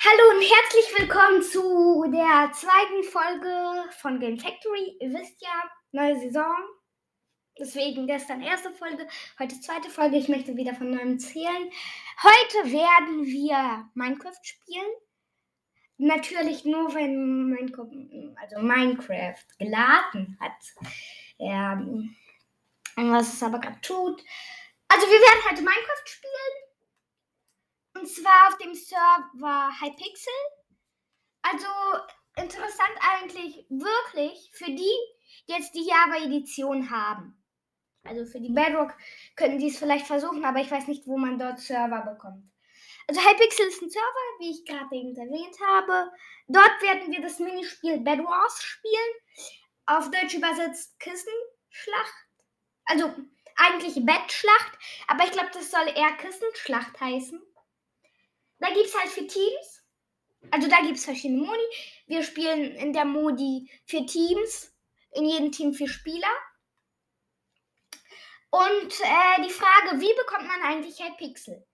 Hallo und herzlich willkommen zu der zweiten Folge von Game Factory. Ihr wisst ja, neue Saison. Deswegen gestern erste Folge, heute zweite Folge. Ich möchte wieder von neuem zählen. Heute werden wir Minecraft spielen. Natürlich nur, wenn Minecraft, also Minecraft geladen hat. Ja, was es aber gerade tut. Also wir werden heute Minecraft spielen. Und zwar auf dem Server Hypixel. Also interessant eigentlich wirklich für die, die jetzt die Java-Edition haben. Also für die Bedrock könnten die es vielleicht versuchen, aber ich weiß nicht, wo man dort Server bekommt. Also Hypixel ist ein Server, wie ich gerade eben erwähnt habe. Dort werden wir das Minispiel Bed Wars spielen. Auf Deutsch übersetzt Kissenschlacht. Also eigentlich Bettschlacht, aber ich glaube, das soll eher Kissenschlacht heißen. Da gibt es halt für Teams. Also da gibt es verschiedene Modi. Wir spielen in der Modi für Teams. In jedem Team vier Spieler. Und äh, die Frage, wie bekommt man eigentlich halt Pixel?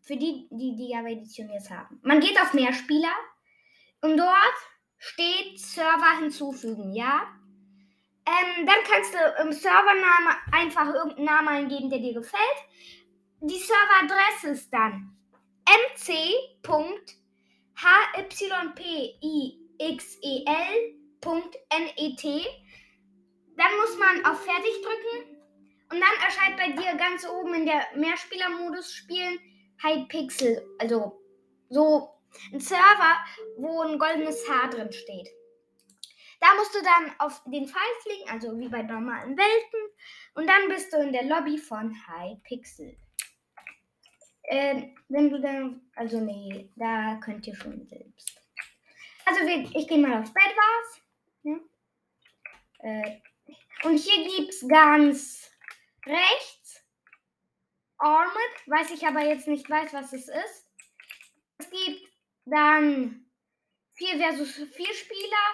Für die, die die Java Edition jetzt haben. Man geht auf mehr Spieler und dort steht Server hinzufügen, ja? Ähm, dann kannst du im Servername einfach irgendeinen Namen eingeben, der dir gefällt. Die Serveradresse ist dann mc.hypixel.net. Dann muss man auf Fertig drücken und dann erscheint bei dir ganz oben in der Mehrspielermodus spielen Hypixel. Also so ein Server, wo ein goldenes Haar drin steht. Da musst du dann auf den Pfeil fliegen, also wie bei normalen Welten. Und dann bist du in der Lobby von Hypixel. Äh, wenn du dann, also nee, da könnt ihr schon selbst. Also ich gehe mal aufs Bett was. Ja. Äh, und hier gibt es ganz rechts Armored, weiß ich aber jetzt nicht weiß, was es ist. Es gibt dann 4 versus 4 Spieler.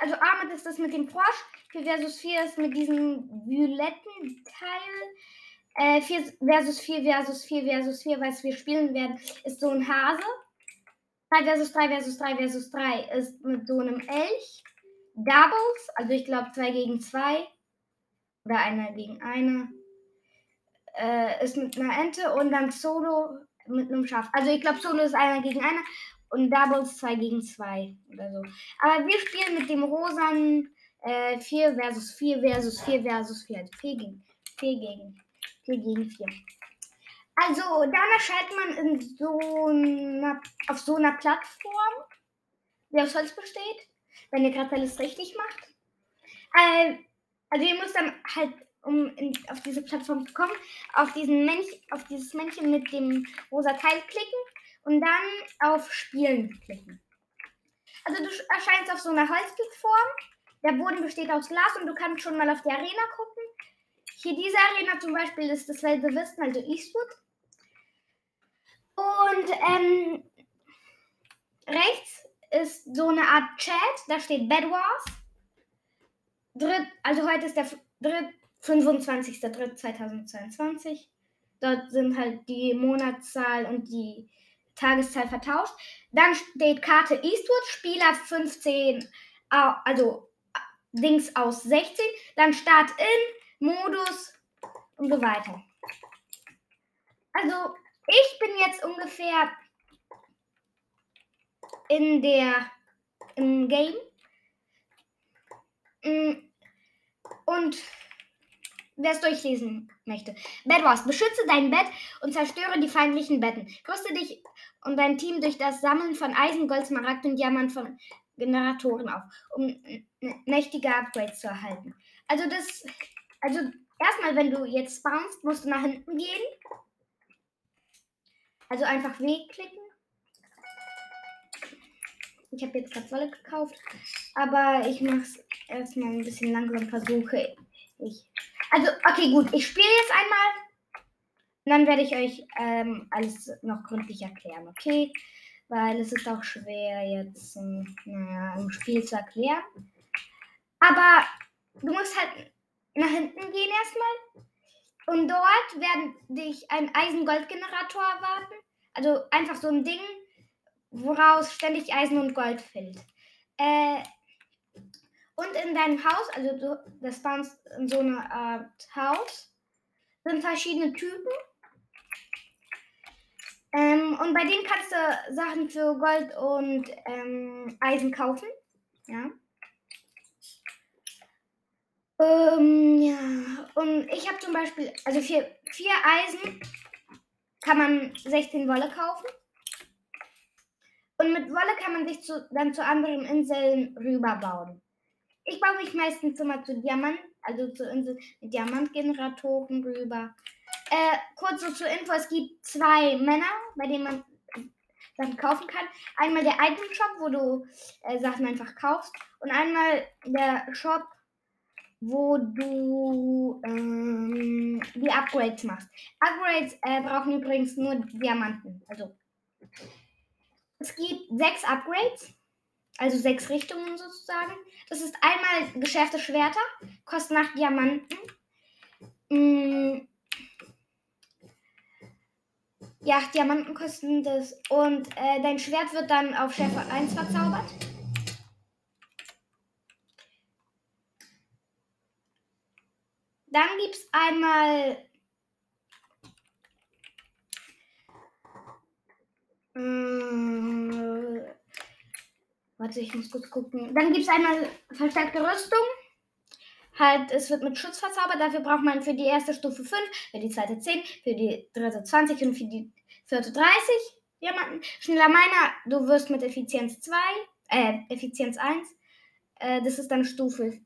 Also Armored ist das mit dem Frosch. 4 versus 4 ist mit diesem violetten Teil. Äh, 4 versus 4 versus 4 versus 4, was wir spielen werden, ist so ein Hase. 3 versus 3 versus 3 versus 3 ist mit so einem Elch. Doubles, also ich glaube 2 gegen 2 oder einer gegen eine, äh, ist mit einer Ente und dann Solo mit einem Schaf. Also ich glaube Solo ist einer gegen einer und Doubles 2 gegen 2 oder so. Aber wir spielen mit dem rosanen äh, 4 versus 4 versus 4 versus 4. Also 4 gegen 4 gegen 4 gegen 4. Also, dann erscheint man in so einer, auf so einer Plattform, die aus Holz besteht, wenn ihr gerade alles richtig macht. Äh, also ihr müsst dann halt, um in, auf diese Plattform zu kommen, auf, diesen Mensch, auf dieses Männchen mit dem rosa Teil klicken und dann auf Spielen klicken. Also du erscheinst auf so einer Holzplattform. Der Boden besteht aus Glas und du kannst schon mal auf die Arena gucken. Hier diese Arena zum Beispiel ist das Welt Westen, also Eastwood. Und ähm, rechts ist so eine Art Chat, da steht Bed Wars. Dritt, also heute ist der 25.03.2022. Dort sind halt die Monatszahl und die Tageszahl vertauscht. Dann steht Karte Eastwood, Spieler 15, also Dings aus 16. Dann Start in, Modus und so weiter. Also, ich bin jetzt ungefähr in der im Game. Mm, und wer es durchlesen möchte. Bed Wars. Beschütze dein Bett und zerstöre die feindlichen Betten. Rüste dich und dein Team durch das Sammeln von Eisen, Gold, Smaragd und Diamant von Generatoren auf, um mächtige Upgrades zu erhalten. Also das also erstmal, wenn du jetzt spawnst, musst du nach hinten gehen. Also einfach W klicken. Ich habe jetzt gerade Wolle gekauft, aber ich mache es erstmal ein bisschen langsam, versuche ich. Also, okay, gut, ich spiele jetzt einmal. Und dann werde ich euch ähm, alles noch gründlich erklären, okay? Weil es ist auch schwer jetzt ähm, naja, im Spiel zu erklären. Aber du musst halt nach hinten gehen erstmal. Und dort werden dich ein Eisen-Gold-Generator erwarten. Also einfach so ein Ding, woraus ständig Eisen und Gold fällt. Äh, und in deinem Haus, also das spawnst in so einer Art Haus, sind verschiedene Typen. Ähm, und bei denen kannst du Sachen für Gold und ähm, Eisen kaufen. Ja. Ähm, ja. Und ich habe zum Beispiel, also für vier Eisen kann man 16 Wolle kaufen. Und mit Wolle kann man sich zu, dann zu anderen Inseln rüberbauen. Ich baue mich meistens immer zu Diamant, also zu Inseln mit Diamantgeneratoren rüber. Äh, kurz so zur Info, es gibt zwei Männer, bei denen man Sachen kaufen kann. Einmal der Item Shop, wo du äh, Sachen einfach kaufst. Und einmal der Shop, wo du ähm, die Upgrades machst. Upgrades äh, brauchen übrigens nur Diamanten. Also es gibt sechs Upgrades, also sechs Richtungen sozusagen. Das ist einmal geschärfte Schwerter, kosten 8 Diamanten. Mm, ja, Diamanten kosten das. Und äh, dein Schwert wird dann auf Schärfe 1 verzaubert. Dann gibt es einmal äh, warte, ich muss kurz gucken. Dann gibt es einmal verstärkte Rüstung. Halt, es wird mit Schutz verzaubert. Dafür braucht man für die erste Stufe 5, für die zweite 10, für die dritte 20 und für die vierte 30 Diamanten. Schneller meiner, du wirst mit Effizienz 2, äh, Effizienz 1. Äh, das ist dann Stufe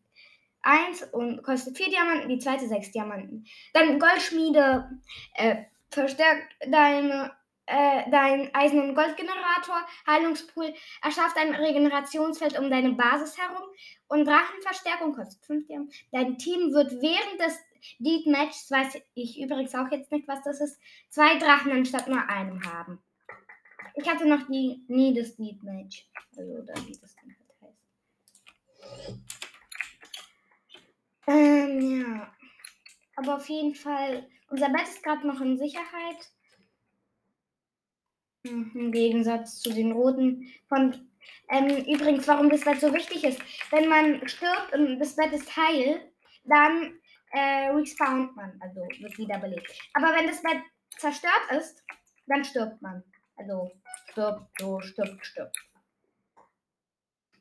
1 und kostet 4 Diamanten, die zweite 6 Diamanten. Dann Goldschmiede äh, verstärkt deine, äh, dein Eisen- und Goldgenerator. Heilungspool erschafft ein Regenerationsfeld um deine Basis herum. Und Drachenverstärkung kostet 5 Diamanten. Dein Team wird während des Deed Matches, weiß ich übrigens auch jetzt nicht, was das ist, zwei Drachen anstatt nur einem haben. Ich hatte noch die, nie das Deed Match. Also, oder wie das dann halt heißt. Ähm, ja. Aber auf jeden Fall, unser Bett ist gerade noch in Sicherheit. Hm, Im Gegensatz zu den roten. Von, ähm, übrigens, warum das Bett so wichtig ist. Wenn man stirbt und das Bett ist heil, dann äh, respawnt man, also wird wiederbelebt. Aber wenn das Bett zerstört ist, dann stirbt man. Also stirbt, so stirbt, stirbt.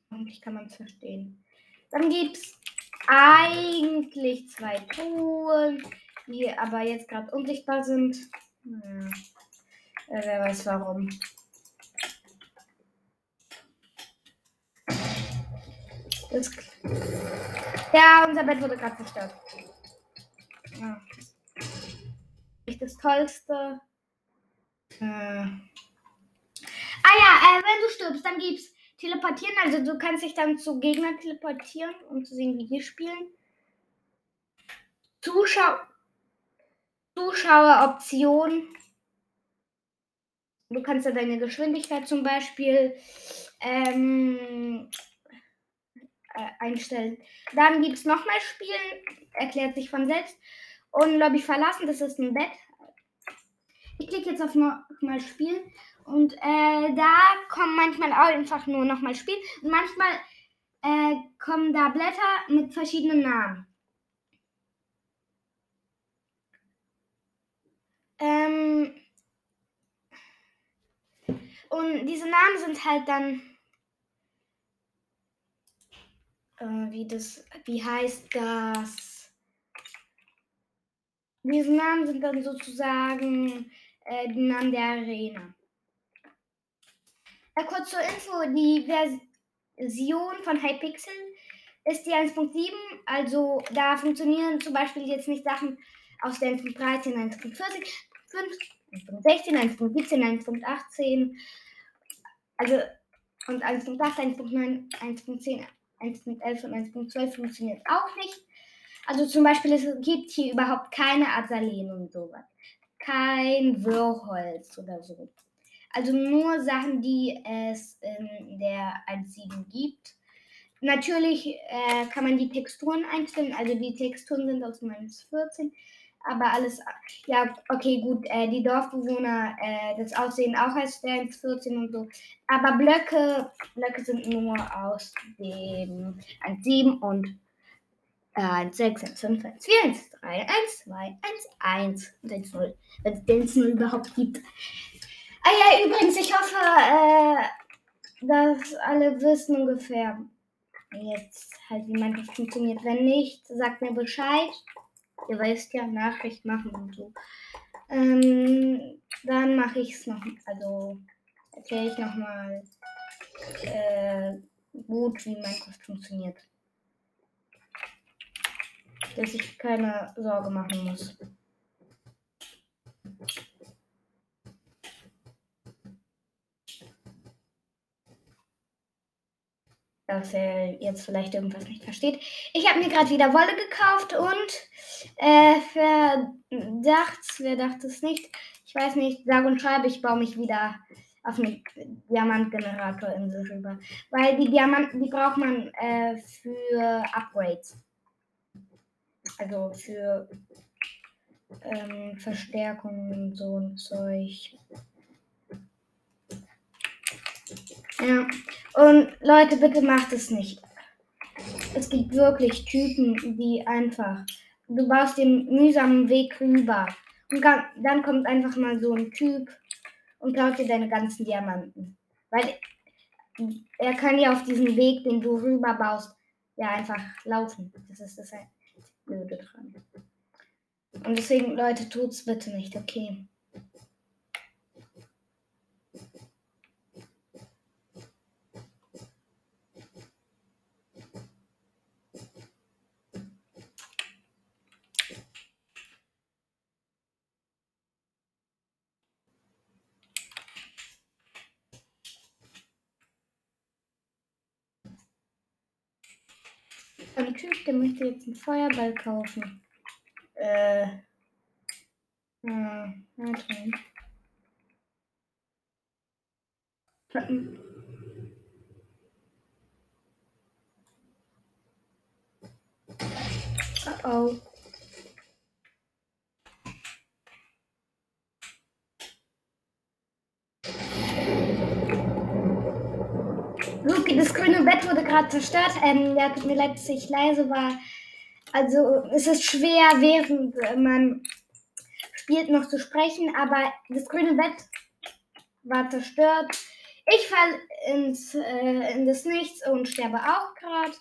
Hoffentlich kann man es verstehen. Dann gibt es eigentlich zwei Truhen, die aber jetzt gerade unsichtbar sind. Hm. Äh, wer weiß warum. Das ja, unser Bett wurde gerade zerstört. Ja. Nicht das Tollste. Äh. Ah ja, äh, wenn du stirbst, dann gibt's Teleportieren. Also du kannst dich dann zu Gegnern teleportieren, um zu sehen, wie die spielen. Zuschau Zuschaueroption. Du kannst ja deine Geschwindigkeit zum Beispiel ähm, äh, einstellen. Dann gibt es nochmal Spielen, erklärt sich von selbst. Und Lobby verlassen, das ist ein Bett. Ich klicke jetzt auf nochmal Spielen. Und äh, da kommen manchmal auch einfach nur nochmal Spielen. Und manchmal äh, kommen da Blätter mit verschiedenen Namen. Ähm, und diese Namen sind halt dann äh, wie das, wie heißt das? Diese Namen sind dann sozusagen äh, die Namen der Arena. Äh, kurz zur Info, die Version von Hypixel ist die 1.7, also da funktionieren zum Beispiel jetzt nicht Sachen aus der 1.13, 1.40, 5, 1.16, 1.17, 1.18, also und 1.8, 1.9, 1.10, 1.11 und 1.12 funktioniert auch nicht. Also zum Beispiel, es gibt hier überhaupt keine Azaleen und sowas. Kein Wirrholz oder so. Also nur Sachen, die es in der 1.7 gibt. Natürlich äh, kann man die Texturen einstellen. Also die Texturen sind aus 1.14. aber alles. Ja, okay, gut. Äh, die Dorfbewohner, äh, das Aussehen auch als der 14 und so. Aber Blöcke, Blöcke sind nur aus dem 1,7 und 1, 6, 1, 5, 1, 4, 1, 3, 1, 2, 1, 1 und 1, 0. Wenn es den 0 überhaupt gibt. Ah ja, übrigens, ich hoffe, äh, dass alle wissen ungefähr jetzt halt, wie Minecraft funktioniert. Wenn nicht, sagt mir Bescheid. Ihr weißt ja, Nachricht machen und so. Ähm, dann mache ich es noch, also erzähle ich nochmal äh, gut, wie Minecraft funktioniert. Dass ich keine Sorge machen muss. Dass er jetzt vielleicht irgendwas nicht versteht. Ich habe mir gerade wieder Wolle gekauft und äh, verdacht, wer dachte es nicht? Ich weiß nicht, sage und schreibe, ich baue mich wieder auf eine Diamantgeneratoриnsel rüber. Weil die Diamanten, die braucht man äh, für Upgrades. Also für ähm, Verstärkung und so ein Zeug. Ja. Und Leute, bitte macht es nicht. Es gibt wirklich Typen, die einfach. Du baust den mühsamen Weg rüber. Und dann kommt einfach mal so ein Typ und klaut dir deine ganzen Diamanten. Weil er kann ja auf diesen Weg, den du rüber baust, ja einfach laufen. Das ist das Blöde dran. Und deswegen, Leute, tut's bitte nicht, okay? Ein Typ, der möchte jetzt einen Feuerball kaufen. Äh. Na toll. Uh oh. Das grüne Bett wurde gerade zerstört. Ähm, ja, tut mir leid, dass ich leise war. Also es ist schwer, während man spielt, noch zu sprechen, aber das grüne Bett war zerstört. Ich fall ins, äh, in das Nichts und sterbe auch gerade.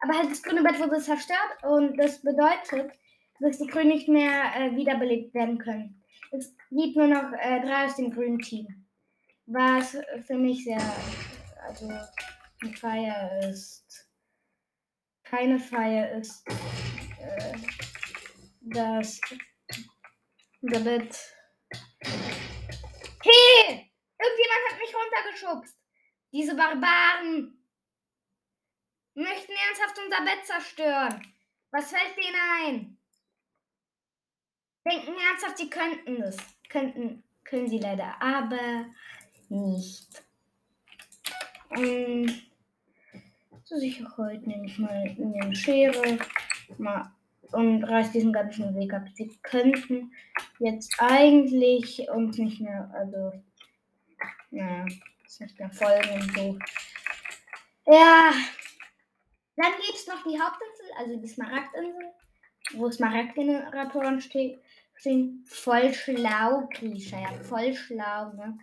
Aber halt das grüne Bett wurde zerstört und das bedeutet, dass die Grünen nicht mehr äh, wiederbelebt werden können. Es gibt nur noch äh, drei aus dem grünen Team. Was für mich sehr also eine Feier ist. Keine Feier ist, äh, dass damit. Hey! Irgendjemand hat mich runtergeschubst. Diese Barbaren möchten ernsthaft unser Bett zerstören. Was fällt denen ein? Denken ernsthaft, sie könnten es. Könnten, können sie leider, aber nicht. Ähm, zur Sicherheit nehme ich mal eine Schere mal und reiß diesen ganzen Weg ab. Sie könnten jetzt eigentlich uns nicht mehr, also, naja, nicht mehr folgen und so. Ja, dann gibt es noch die Hauptinsel, also die Smaragdinsel, wo Smaragdgeneratoren stehen. Voll schlau, Griecher, ja, voll schlau, ne?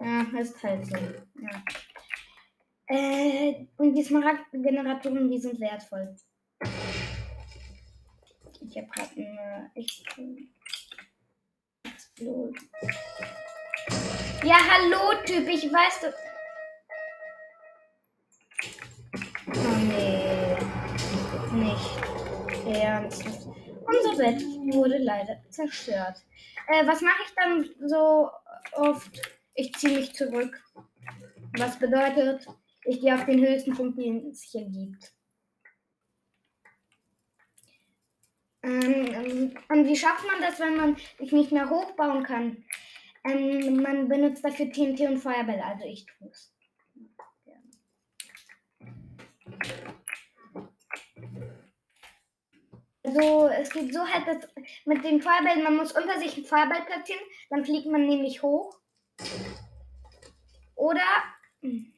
Ja, ist halt so. Ja. Äh, und die Smaragd-Generatoren, die sind wertvoll. Ich hab grad eine echt. Explode. Ja, hallo, Typ, ich weiß du. Oh nee. Nicht. Ernsthaft. Unser Bett wurde leider zerstört. Äh, was mache ich dann so oft? Ich ziehe mich zurück. Was bedeutet, ich gehe auf den höchsten Punkt, den es hier gibt. Ähm, und wie schafft man das, wenn man sich nicht mehr hochbauen kann? Ähm, man benutzt dafür TNT und Feuerbälle, also ich tue es. Also es geht so halt, dass mit den Feuerbällen, man muss unter sich ein Feuerball platzieren, dann fliegt man nämlich hoch. Oder. Hm.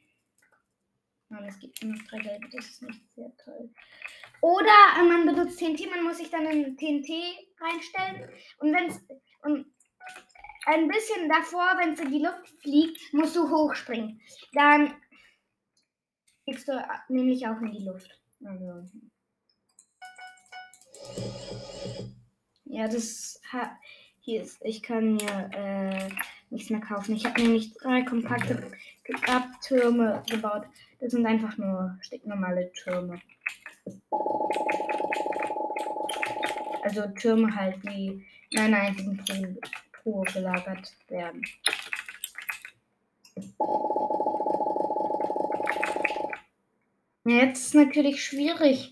Nein, es gibt nur drei gelbe, das ist nicht sehr toll. Oder äh, man benutzt TNT, man muss sich dann in TNT reinstellen. Und wenn es. Ein bisschen davor, wenn es in die Luft fliegt, musst du hochspringen. Dann fliegst du nämlich auch in die Luft. Also. Ja, das hier ist. Ich kann mir äh, nichts mehr kaufen. Ich habe nämlich drei kompakte Grabtürme gebaut. Das sind einfach nur stinknormale Türme. Also Türme halt, die in einer einzigen Truhe gelagert werden. Jetzt ist natürlich schwierig.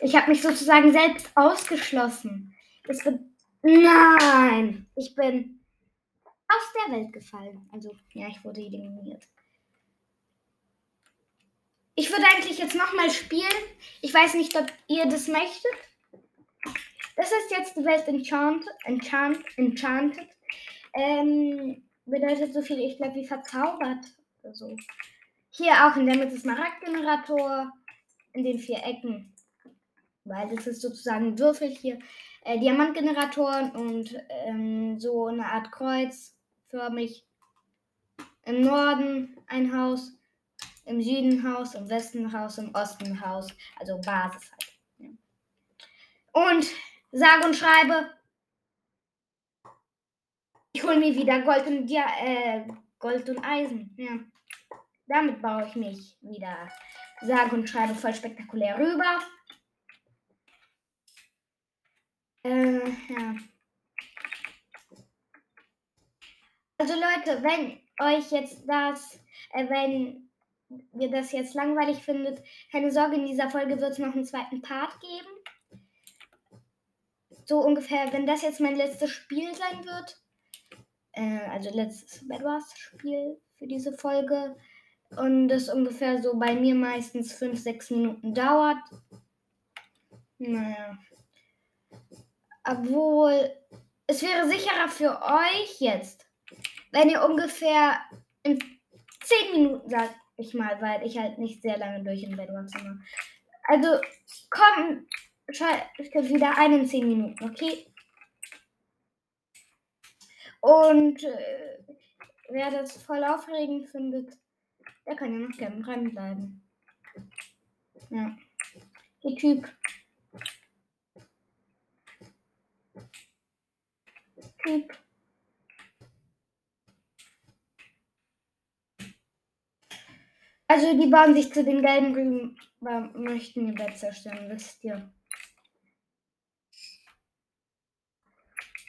Ich habe mich sozusagen selbst ausgeschlossen. Es wird. Nein! Ich bin aus der Welt gefallen. Also, ja, ich wurde eliminiert. Ich würde eigentlich jetzt nochmal spielen. Ich weiß nicht, ob ihr das möchtet. Das ist jetzt die Welt Enchanted. Enchant, Enchanted. Ähm, bedeutet so viel, ich glaube, wie verzaubert. Also, hier auch in der Mitte Smaragdgenerator. In den vier Ecken. Weil das ist sozusagen ein Würfel hier. Äh, Diamantgeneratoren und ähm, so eine Art Kreuz förmig. Im Norden ein Haus, im Süden Haus, im Westen Haus, im Osten Haus. Also Basis halt. Und sage und schreibe, ich hole mir wieder Gold und, ja, äh, Gold und Eisen. Ja. Damit baue ich mich wieder sage und schreibe voll spektakulär rüber. Äh, ja. Also Leute, wenn euch jetzt das, äh, wenn ihr das jetzt langweilig findet, keine Sorge, in dieser Folge wird es noch einen zweiten Part geben. So ungefähr, wenn das jetzt mein letztes Spiel sein wird, äh, also letztes Bad Wars Spiel für diese Folge, und das ungefähr so bei mir meistens 5, 6 Minuten dauert. Naja. Obwohl, es wäre sicherer für euch jetzt, wenn ihr ungefähr in 10 Minuten, sag ich mal, weil ich halt nicht sehr lange durch im mache. Also, komm, schalte wieder ein in 10 Minuten, okay? Und äh, wer das voll aufregend findet, der kann ja noch gerne dranbleiben. Ja. Der Typ. Typ. Also die bauen sich zu den gelben Rüben, möchten ihr Bett zerstören, wisst ihr.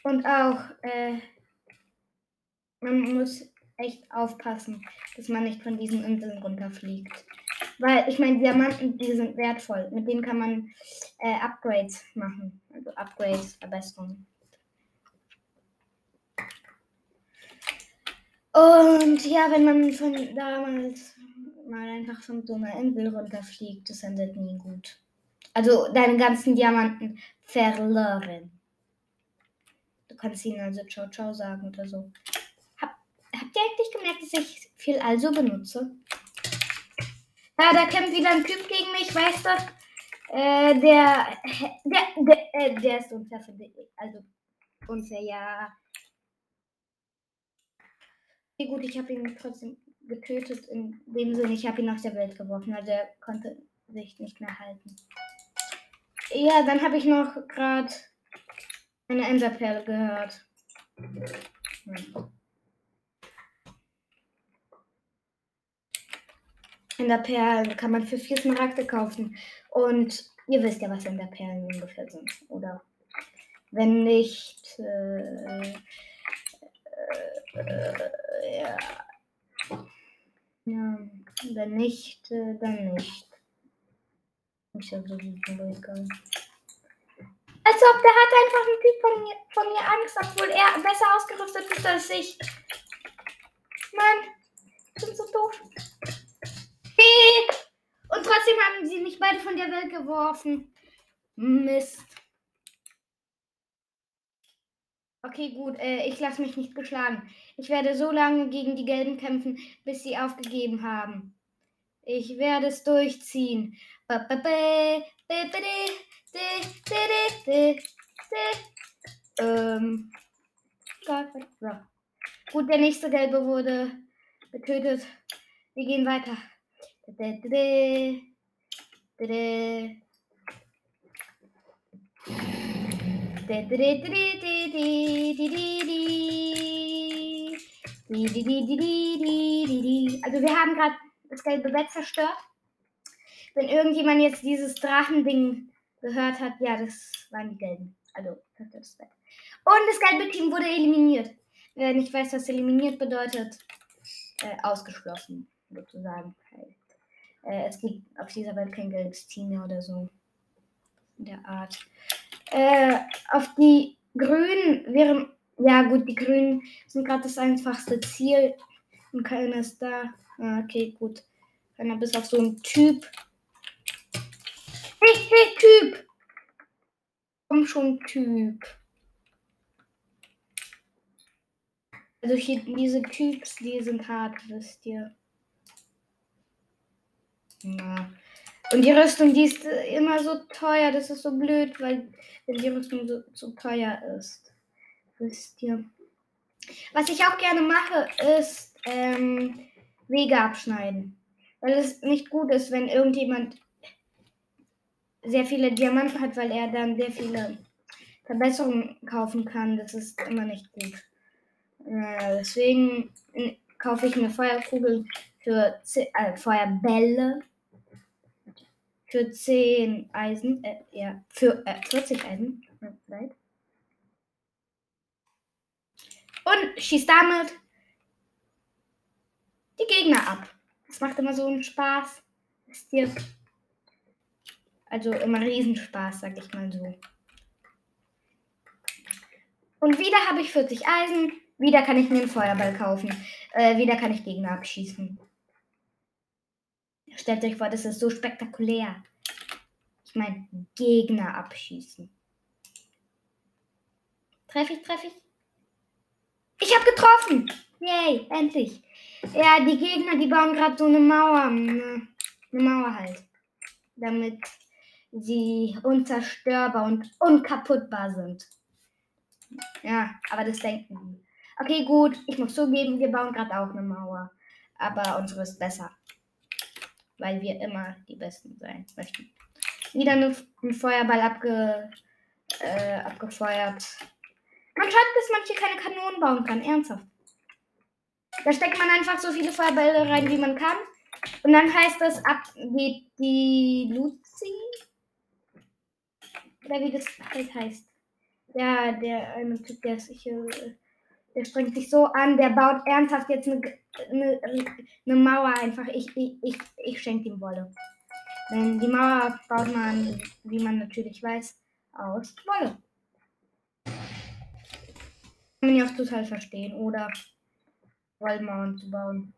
Und auch, äh, man muss echt aufpassen, dass man nicht von diesen Inseln runterfliegt. Weil ich meine, Diamanten, die sind wertvoll. Mit denen kann man äh, Upgrades machen. Also Upgrades, Verbesserungen. Und ja, wenn man von damals mal einfach einer Insel runterfliegt, das endet nie gut. Also deine ganzen Diamanten verloren. Du kannst ihnen also Ciao Ciao sagen oder so. Habt ihr eigentlich gemerkt, dass ich viel also benutze? Ja, da kämpft wieder ein Typ gegen mich, weißt du? Äh, der, der, der, äh, der ist unfair für dich. Also, unfair, ja. Okay, gut, ich habe ihn trotzdem getötet. In dem Sinne, ich habe ihn aus der Welt geworfen. Also, er konnte sich nicht mehr halten. Ja, dann habe ich noch gerade eine Enderperle gehört. Hm. In der Perlen kann man für vier Smaragde kaufen. Und ihr wisst ja, was in der Perlen ungefähr sind, oder? Wenn nicht, äh, äh, ja. Ja. Wenn nicht, äh, dann nicht. Ich habe so egal. Als ob der hat einfach ein Typ von mir, von mir Angst, obwohl er besser ausgerüstet ist als ich. Mann, ich bin so doof. Und trotzdem haben sie mich beide von der Welt geworfen. Mist. Okay, gut. Äh, ich lasse mich nicht beschlagen. Ich werde so lange gegen die Gelben kämpfen, bis sie aufgegeben haben. Ich werde es durchziehen. Ähm. So. Gut, der nächste Gelbe wurde getötet. Wir gehen weiter. Also wir haben gerade das gelbe Bett zerstört. Wenn irgendjemand jetzt dieses Drachending gehört hat, ja, das waren die gelben. Also das Bett. Und das gelbe Team wurde eliminiert. Wer nicht weiß, was eliminiert bedeutet, äh, ausgeschlossen, sozusagen. Äh, es gibt auf dieser Welt kein gelbes Team mehr oder so. In der Art. Äh, auf die Grünen wären, ja gut, die Grünen sind gerade das einfachste Ziel und keiner ist da. Ah, okay, gut. Keiner bis auf so einen Typ. Hey, hey, Typ! Komm schon, Typ. Also hier, diese Typs, die sind hart, wisst ihr. Na. Und die Rüstung, die ist immer so teuer. Das ist so blöd, weil wenn die Rüstung so, so teuer ist. Wisst ihr. Was ich auch gerne mache, ist ähm, Wege abschneiden. Weil es nicht gut ist, wenn irgendjemand sehr viele Diamanten hat, weil er dann sehr viele Verbesserungen kaufen kann. Das ist immer nicht gut. Äh, deswegen kaufe ich mir Feuerkugeln für äh, Feuerbälle für 10 Eisen, äh, ja, für äh, 40 Eisen. Und schießt damit die Gegner ab. Das macht immer so einen Spaß. Wisst ihr? Also immer Riesenspaß, sag ich mal so. Und wieder habe ich 40 Eisen. Wieder kann ich mir einen Feuerball kaufen. Äh, wieder kann ich Gegner abschießen. Stellt euch vor, das ist so spektakulär. Ich meine, Gegner abschießen. Treffe ich, treffe ich? Ich habe getroffen! Yay, endlich. Ja, die Gegner, die bauen gerade so eine Mauer. Eine, Mauer halt. Damit sie unzerstörbar und unkaputtbar sind. Ja, aber das denken die. Okay, gut, ich muss zugeben, wir bauen gerade auch eine Mauer. Aber unsere ist besser weil wir immer die Besten sein möchten. Wieder ein Feuerball abge, äh, abgefeuert. Man schreibt, dass man hier keine Kanonen bauen kann. Ernsthaft. Da steckt man einfach so viele Feuerbälle rein, wie man kann. Und dann heißt das ab geht die Luzi. Oder wie das heißt. Ja, der eine Typ, der sich hier der strengt sich so an, der baut ernsthaft jetzt eine, eine, eine Mauer einfach. Ich, ich, ich, ich schenke ihm Wolle. Denn die Mauer baut man, wie man natürlich weiß, aus Wolle. Kann man ja auch total verstehen, oder Wollmauern zu bauen.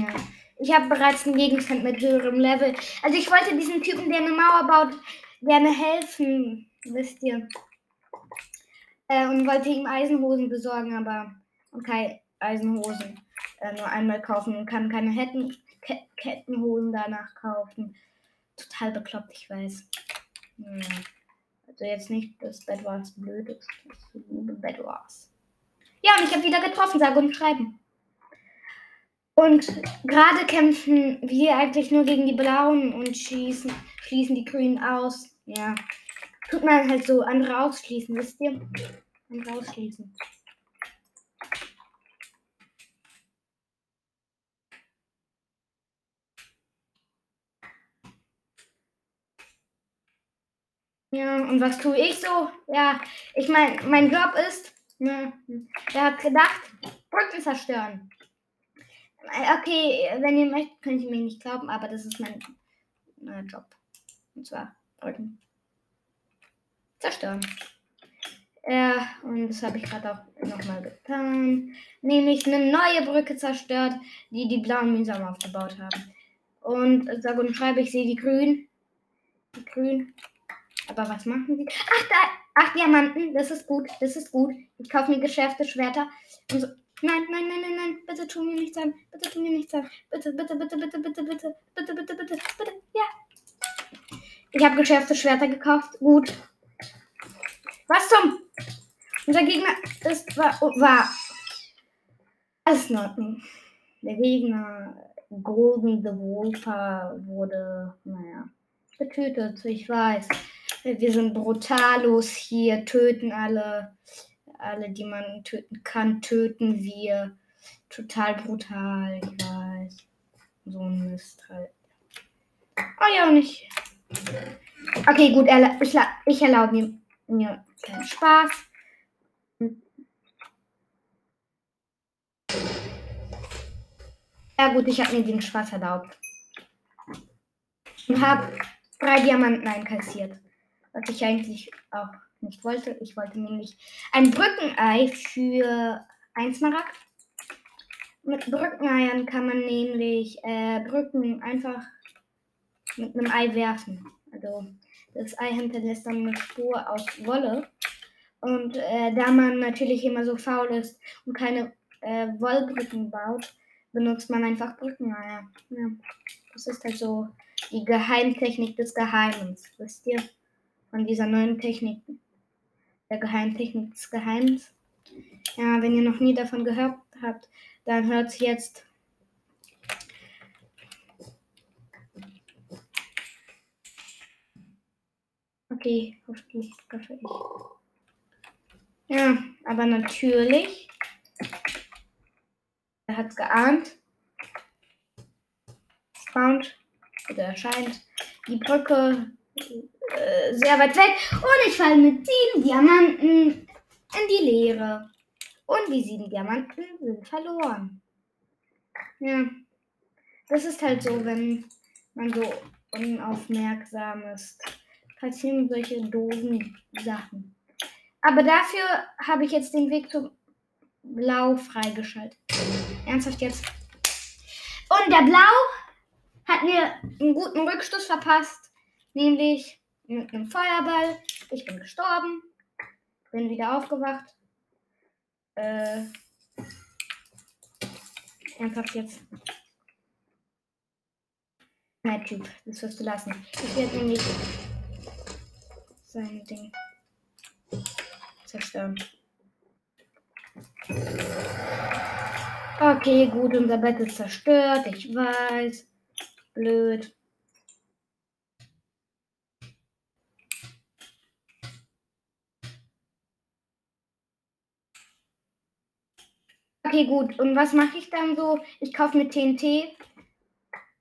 Ja. Ich habe bereits einen Gegenstand mit höherem Level. Also ich wollte diesem Typen, der eine Mauer baut, gerne helfen, wisst ihr. Äh, und wollte ihm Eisenhosen besorgen, aber okay, Eisenhosen äh, nur einmal kaufen und kann keine Hetten, Ke Kettenhosen danach kaufen. Total bekloppt, ich weiß. Ja. Also jetzt nicht das Bett Wars blöd ist. Das liebe Bed Wars. Ja, und ich habe wieder getroffen, sage und schreiben. Und gerade kämpfen wir eigentlich nur gegen die Blauen und schießen, schließen die Grünen aus. Ja. Tut man halt so andere ausschließen, wisst ihr? Andere ausschließen. Ja, und was tue ich so? Ja, ich meine, mein Job ist, ne, ja, er hat gedacht, Brücken zerstören. Okay, wenn ihr möchtet, könnt ihr mir nicht glauben, aber das ist mein äh, Job. Und zwar Brücken zerstören. Ja, und das habe ich gerade auch nochmal getan. Nämlich eine neue Brücke zerstört, die die Blauen mühsam aufgebaut haben. Und sage und schreibe, ich sehe die Grün. Die Grün. Aber was machen sie? Ach, da, ach, Diamanten. Das ist gut. Das ist gut. Ich kaufe mir geschärfte Schwerter. Und so. Nein, nein, nein, nein, nein. Bitte tu mir nichts an. Bitte tu mir nichts an. Bitte, bitte, bitte, bitte, bitte, bitte. Bitte, bitte, bitte, bitte. Ja. Ich habe geschärfte Schwerter gekauft. Gut. Was zum? Unser Gegner ist, war, war alles in Ordnung. Der Gegner Golden the Wolfer wurde, naja, getötet. Ich weiß. Wir sind brutalos hier, töten alle, alle, die man töten kann, töten wir. Total brutal, ich weiß. So ein Mist halt. Oh ja, und ich. Okay, gut, ich, ich erlaube mir, mir keinen Spaß. Ja gut, ich habe mir den Spaß erlaubt. Und habe drei Diamanten einkassiert. Was ich eigentlich auch nicht wollte. Ich wollte nämlich ein Brückenei für ein Smaragd. Mit Brückeneiern kann man nämlich äh, Brücken einfach mit einem Ei werfen. Also das Ei hinterlässt dann eine Spur aus Wolle. Und äh, da man natürlich immer so faul ist und keine äh, Wollbrücken baut, benutzt man einfach Brückeneier. Ja, das ist halt so die Geheimtechnik des Geheimens. Wisst ihr? Von dieser neuen Technik. Der Geheimtechnik des Geheims. Ja, wenn ihr noch nie davon gehört habt, dann hört es jetzt. Okay, hoffentlich hoffe ich. Ja, aber natürlich er hat es geahnt. Found oder erscheint die Brücke äh, sehr weit weg und ich falle mit sieben Diamanten in die Leere. Und die sieben Diamanten sind verloren. Ja, das ist halt so, wenn man so unaufmerksam ist. Passieren solche doofen Sachen. Aber dafür habe ich jetzt den Weg zum Blau freigeschaltet. Ernsthaft jetzt. Und der Blau hat mir einen guten Rückstoß verpasst. Nämlich mit einem Feuerball. Ich bin gestorben. Bin wieder aufgewacht. Äh. Ernsthaft jetzt. Nein, Typ. Das wirst du lassen. Ich werde nämlich sein Ding zerstören. Okay, gut, unser Bett ist zerstört. Ich weiß. Blöd. Okay, gut. Und was mache ich dann so? Ich kaufe mir TNT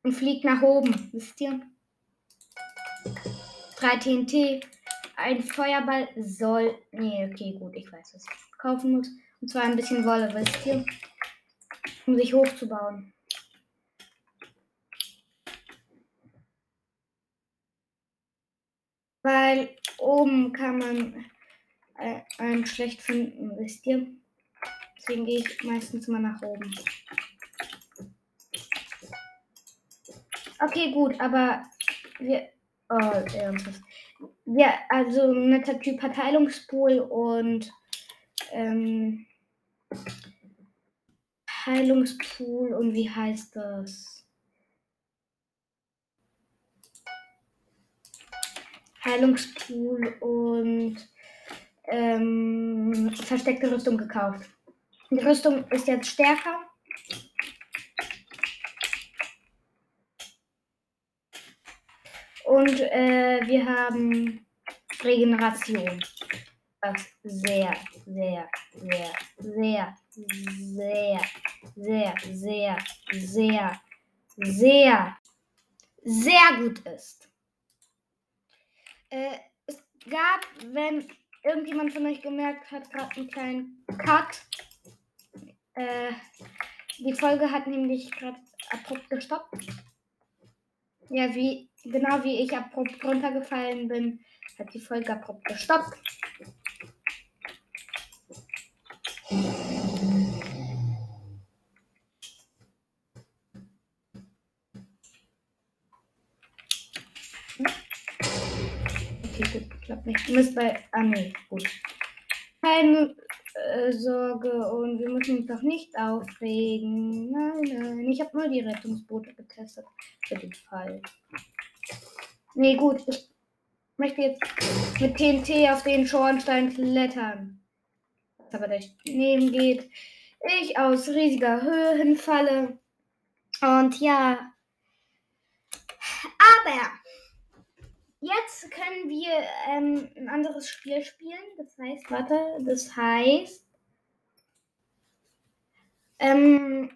und fliege nach oben. Wisst ihr? Drei TNT. Ein Feuerball soll. Nee, okay, gut. Ich weiß, was ich kaufen muss. Und zwar ein bisschen Wolle, wisst ihr? Um sich hochzubauen. Weil oben kann man äh, einen schlecht finden, wisst ihr? Deswegen gehe ich meistens mal nach oben. Okay, gut, aber wir. Oh, ernsthaft. Ja, also ein netter Typ hat Heilungspool und ähm, Heilungspool und wie heißt das? Heilungspool und ähm, versteckte Rüstung gekauft. Die Rüstung ist jetzt stärker. Und äh, wir haben Regeneration. Was sehr, sehr, sehr, sehr, sehr, sehr, sehr, sehr, sehr, sehr gut ist. Äh, es gab, wenn irgendjemand von euch gemerkt hat, gerade einen kleinen Cut. Äh, die Folge hat nämlich gerade abrupt gestoppt. Ja, wie genau wie ich abrupt runtergefallen bin, hat die Folge abrupt gestoppt. Okay, gut, klappt nicht. Du bist bei. Ah, nee, gut. Keine äh, Sorge und wir müssen uns doch nicht aufregen. Nein, nein. Ich habe nur die Rettungsboote getestet. Für den Fall. Nee, gut. Ich möchte jetzt mit TNT auf den Schornstein klettern. Was aber daneben geht. Ich aus riesiger Höhe hinfalle. Und ja. Aber jetzt können wir ähm, ein anderes Spiel spielen. Das heißt, warte, das heißt. Ähm,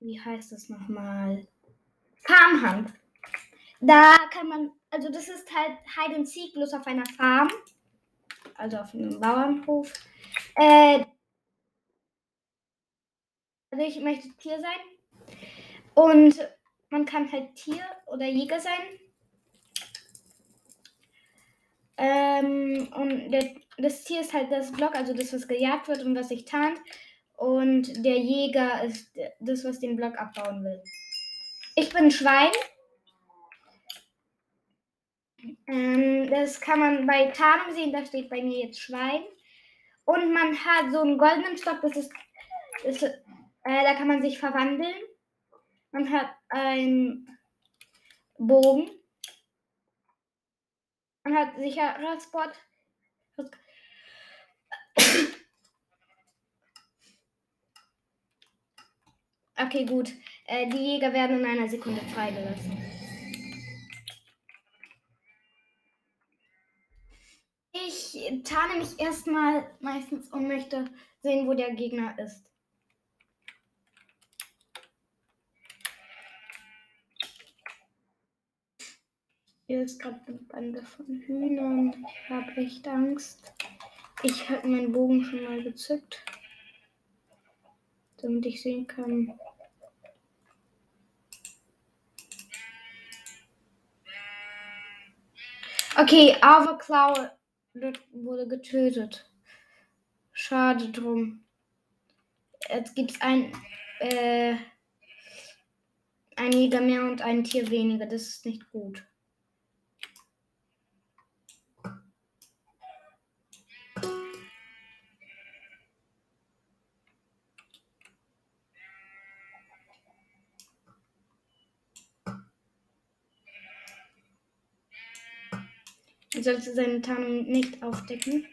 wie heißt das nochmal? Farmhand. Da kann man, also das ist halt Hide and Seek bloß auf einer Farm. Also auf einem Bauernhof. Äh, also ich möchte Tier sein. Und man kann halt Tier oder Jäger sein. Ähm, und der, das Tier ist halt das Block, also das, was gejagt wird und was sich tarnt. Und der Jäger ist das, was den Block abbauen will. Ich bin ein Schwein. Ähm, das kann man bei Tarnung sehen, da steht bei mir jetzt Schwein. Und man hat so einen goldenen Stock, das ist, das, äh, da kann man sich verwandeln. Man hat einen Bogen hat sicherer Spot. Okay, gut. Äh, die Jäger werden in einer Sekunde freigelassen. Ich tarne mich erstmal meistens und möchte sehen, wo der Gegner ist. Hier ist gerade eine Bande von Hühnern. Ich habe echt Angst. Ich habe meinen Bogen schon mal gezückt, damit ich sehen kann. Okay, Avoclaw wurde getötet. Schade drum. Jetzt gibt es ein, äh, ein Jäger mehr und ein Tier weniger. Das ist nicht gut. sollte seine Tarnung nicht aufdecken.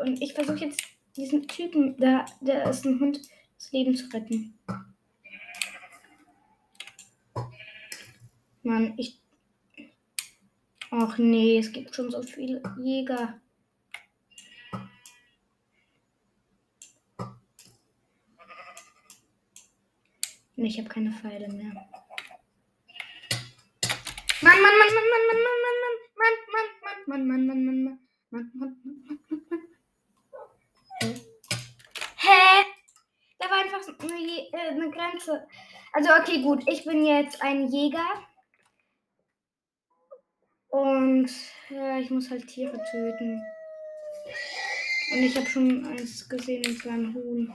Und ich versuche jetzt diesen Typen, da, der ist ein Hund, das Leben zu retten. Mann, ich. Ach nee, es gibt schon so viele Jäger. Und ich habe keine Pfeile mehr. Mann, Mann, Mann, Mann, Mann, Mann, Mann, Mann. Mann. Mann, Mann, Mann, Mann, Mann, Mann, Mann, Mann, Mann, Mann. Hä? Da war einfach eine, äh, eine Grenze. Also okay, gut. Ich bin jetzt ein Jäger. Und ja, ich muss halt Tiere töten. Und ich habe schon eins gesehen, und zwar ein Huhn.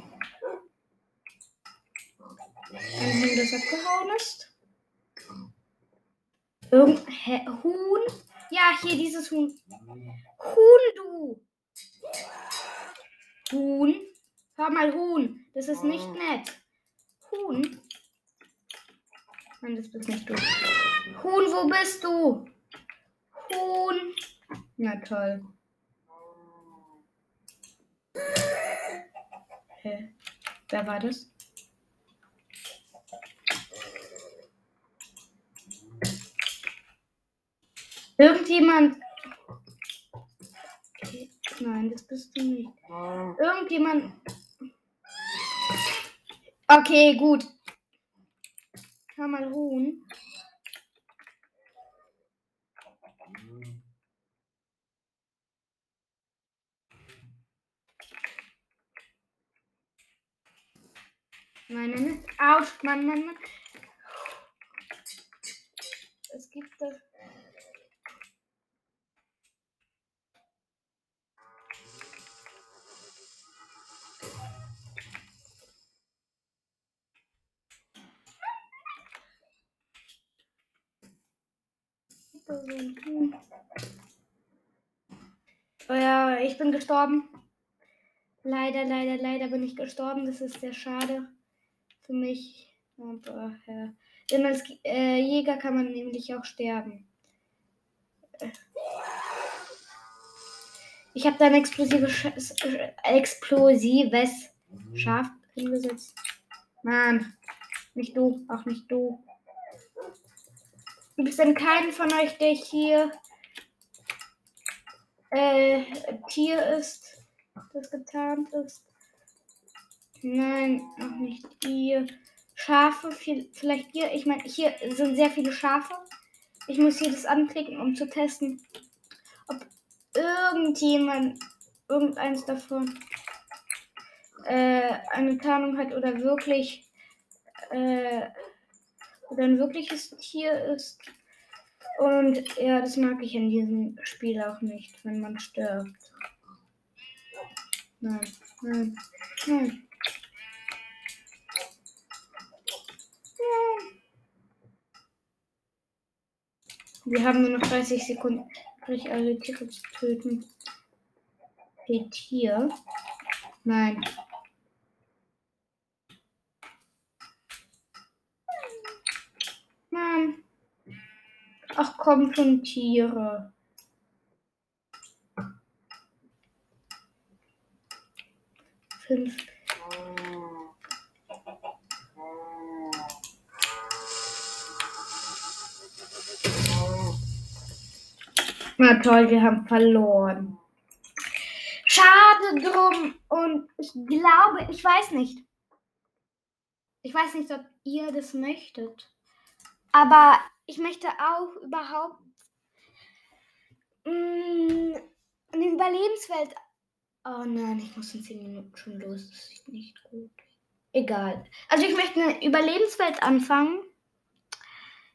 Ein Huhn, das abgehauen ist. Irgend? Huhn? Ja, hier dieses Huhn. Huhn, du. Huhn. Hör mal, Huhn. Das ist nicht nett. Huhn. Nein, das bist nicht du. Huhn, wo bist du? Huhn. Na toll. Hä? Wer war das? Irgendjemand. Nein, das bist du nicht. Irgendjemand. Okay, gut. Kann mal ruhen. Nein, nein, nein. Aus, Mann, Mann, Mann. Es gibt das. Oh ja, ich bin gestorben. Leider, leider, leider bin ich gestorben. Das ist sehr schade für mich. Aber ja. Denn als äh, Jäger kann man nämlich auch sterben. Ich habe da ein explosives, explosives Schaf hingesetzt. Mann, nicht du, auch nicht du. Es denn keinen von euch, der hier äh, Tier ist, das getarnt ist? Nein, auch nicht ihr. Schafe, viel, vielleicht hier. Ich meine, hier sind sehr viele Schafe. Ich muss hier das anklicken, um zu testen, ob irgendjemand, irgendeins davon, äh, eine Tarnung hat oder wirklich, äh, oder ein wirkliches Tier ist. Und ja, das mag ich in diesem Spiel auch nicht, wenn man stirbt. Nein, nein, nein. Wir haben nur noch 30 Sekunden, übrig, alle Tiere zu töten. Geht hier? Nein. Mann. Ach komm schon, Tiere. Fünf. Na toll, wir haben verloren. Schade drum. Und ich glaube, ich weiß nicht. Ich weiß nicht, ob ihr das möchtet. Aber ich möchte auch überhaupt mh, mm, eine Überlebenswelt. Oh nein, ich muss in 10 Minuten schon los. Das ist nicht gut. Egal. Also ich möchte eine Überlebenswelt anfangen.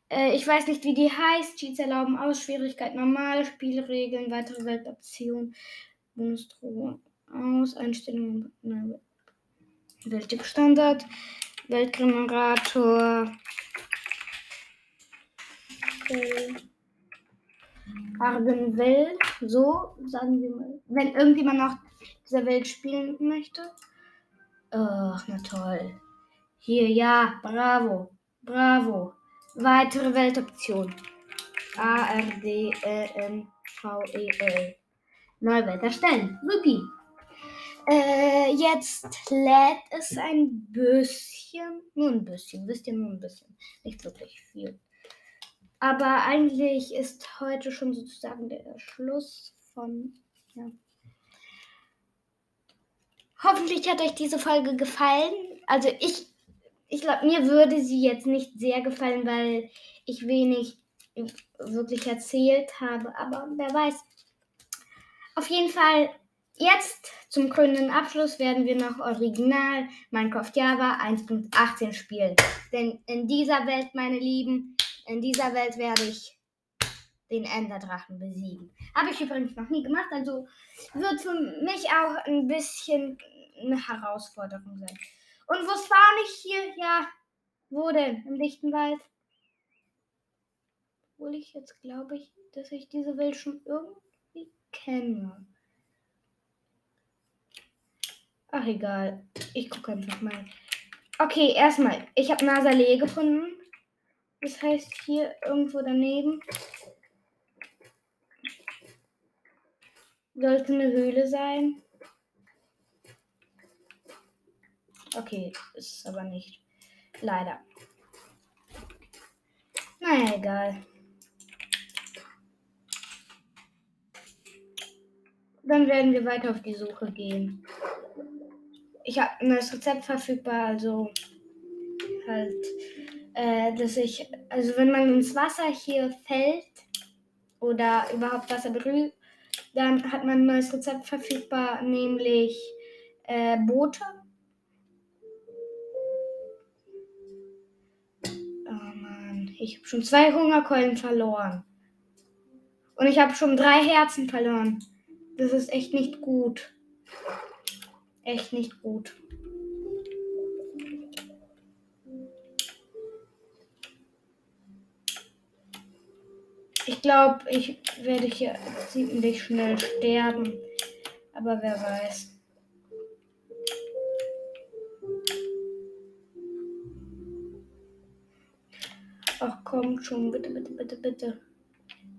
Äh, ich weiß nicht, wie die heißt. Cheats erlauben aus, Schwierigkeit normal, Spielregeln, weitere Weltoptionen, Bonusdrohung aus, Einstellungen, Welttyp Standard, Weltgenerator, äh, Argenwelt, so sagen wir mal. Wenn irgendjemand noch dieser Welt spielen möchte. Ach, na toll. Hier, ja, bravo, bravo. Weitere Weltoption. A, R, D, E, N, V, E, L. Neue Welt erstellen. Supi. Äh, jetzt lädt es ein bisschen. Nur ein bisschen. Wisst ihr, nur ein bisschen. Nicht wirklich viel. Aber eigentlich ist heute schon sozusagen der Schluss von. Ja. Hoffentlich hat euch diese Folge gefallen. Also ich ich glaube, mir würde sie jetzt nicht sehr gefallen, weil ich wenig wirklich erzählt habe. Aber wer weiß. Auf jeden Fall, jetzt zum krönenden Abschluss werden wir noch Original Minecraft Java 1.18 spielen. Denn in dieser Welt, meine Lieben, in dieser Welt werde ich den Enderdrachen besiegen. Habe ich übrigens noch nie gemacht, also wird für mich auch ein bisschen eine Herausforderung sein. Und wo fahre ich hier? Ja, wo denn? Im dichten Wald. Obwohl ich jetzt glaube ich, dass ich diese Welt schon irgendwie kenne. Ach egal. Ich gucke einfach mal. Okay, erstmal. Ich habe Nasalee gefunden. Das heißt hier irgendwo daneben. Sollte eine Höhle sein. Okay, ist es aber nicht. Leider. Naja, egal. Dann werden wir weiter auf die Suche gehen. Ich habe ein neues Rezept verfügbar, also halt, äh, dass ich, also wenn man ins Wasser hier fällt oder überhaupt Wasser berührt, dann hat man ein neues Rezept verfügbar, nämlich äh, Boote. Oh Mann, ich habe schon zwei Hungerkeulen verloren. Und ich habe schon drei Herzen verloren. Das ist echt nicht gut. Echt nicht gut. Ich glaube, ich werde hier ziemlich schnell sterben. Aber wer weiß. Ach komm schon, bitte, bitte, bitte, bitte.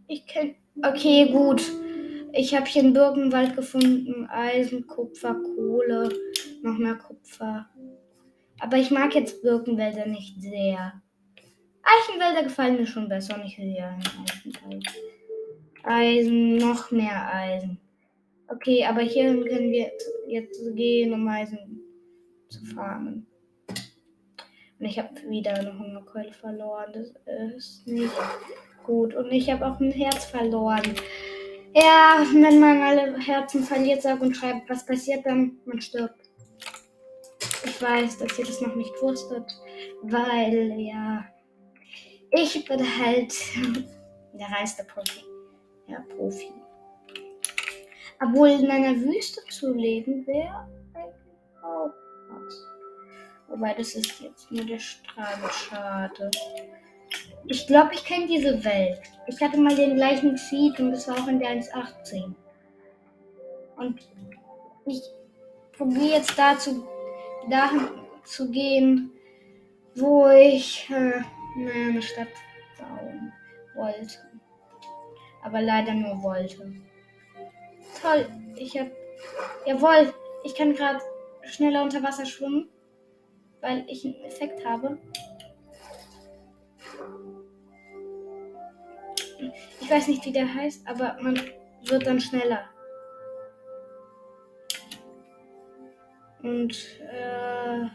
Ich kenne. Okay, gut. Ich habe hier einen Birkenwald gefunden. Eisen, Kupfer, Kohle, noch mehr Kupfer. Aber ich mag jetzt Birkenwälder nicht sehr. Eichenwälder gefallen mir schon besser und ich will ja Eisen. Eisen, noch mehr Eisen. Okay, aber hierhin können wir jetzt gehen, um Eisen zu farmen. Und ich habe wieder eine Hungerkeule verloren. Das ist nicht gut. Und ich habe auch ein Herz verloren. Ja, wenn man alle Herzen verliert, sagt und schreibt, was passiert dann? Man stirbt. Ich weiß, dass ihr das noch nicht wusstet, weil ja, ich bin halt der reichste Profi. Ja, Profi. Obwohl in einer Wüste zu leben wäre eigentlich auch was. Wobei das ist jetzt nur der Strahl schade. Ich glaube, ich kenne diese Welt. Ich hatte mal den gleichen Feed und das war auch in der 1.18. Und ich probiere jetzt dazu, dahin zu gehen, wo ich äh, eine Stadt bauen wollte. Aber leider nur wollte. Toll, ich hab. Jawohl, ich kann gerade schneller unter Wasser schwimmen, weil ich einen Effekt habe. Ich weiß nicht, wie der heißt, aber man wird dann schneller. Und äh,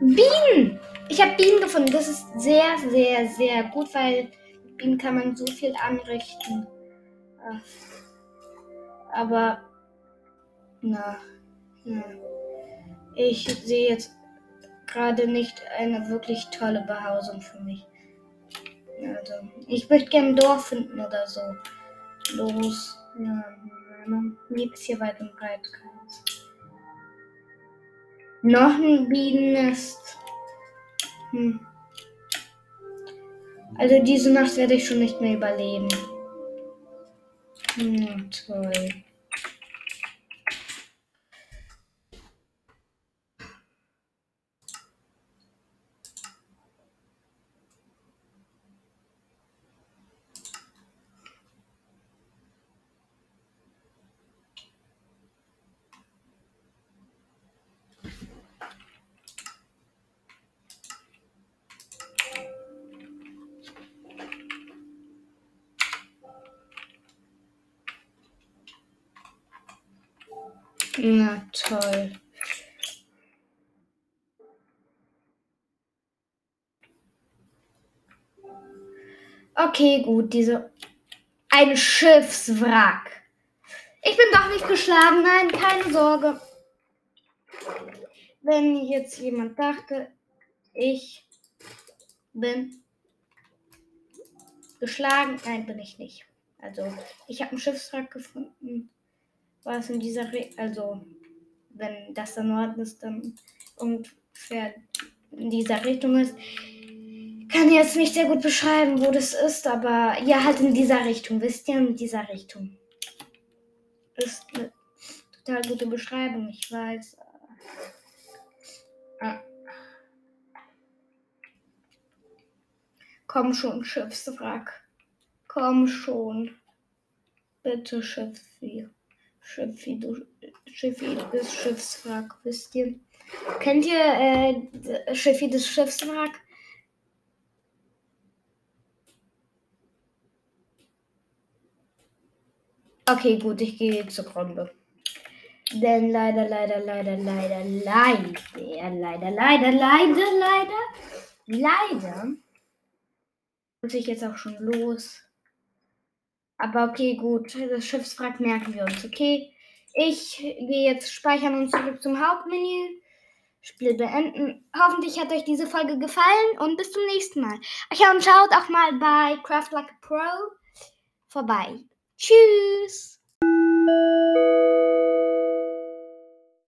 Bienen! Ich habe Bienen gefunden. Das ist sehr, sehr, sehr gut, weil mit Bienen kann man so viel anrichten. Aber na, na. ich sehe jetzt gerade nicht eine wirklich tolle Behausung für mich. Also, ich möchte gerne ein Dorf finden oder so. Los. Ja, nichts hier weit und breit. Noch ein Bienennest. Hm. Also diese Nacht werde ich schon nicht mehr überleben. Hm, toll. Na toll. Okay, gut, diese. Ein Schiffswrack. Ich bin doch nicht geschlagen, nein, keine Sorge. Wenn jetzt jemand dachte, ich bin geschlagen, nein, bin ich nicht. Also, ich habe einen Schiffswrack gefunden was in dieser, Re also wenn das der Norden ist, dann ungefähr in dieser Richtung ist. Kann jetzt nicht sehr gut beschreiben, wo das ist, aber ja, halt in dieser Richtung, wisst ihr, in dieser Richtung. Ist eine total gute Beschreibung, ich weiß. Ah. Komm schon, Schiffswrack. Komm schon. Bitte, Schiffswrack. Schiffi, du, Schiffi des Schiffswrack, wisst ihr? Kennt ihr äh, Schiffi des Schiffswrack? Okay, gut, ich gehe zur Grunde. Denn leider, leider, leider, leider, leider, leider, leider, leider, leider, leider, muss ich jetzt auch schon los. Aber okay, gut. Das Schiffswrack merken wir uns, okay? Ich gehe jetzt speichern und zurück zum Hauptmenü. Spiel beenden. Hoffentlich hat euch diese Folge gefallen und bis zum nächsten Mal. Ach ja, und schaut auch mal bei Craft Like a Pro. 4 by 2 vorbei. Tschüss!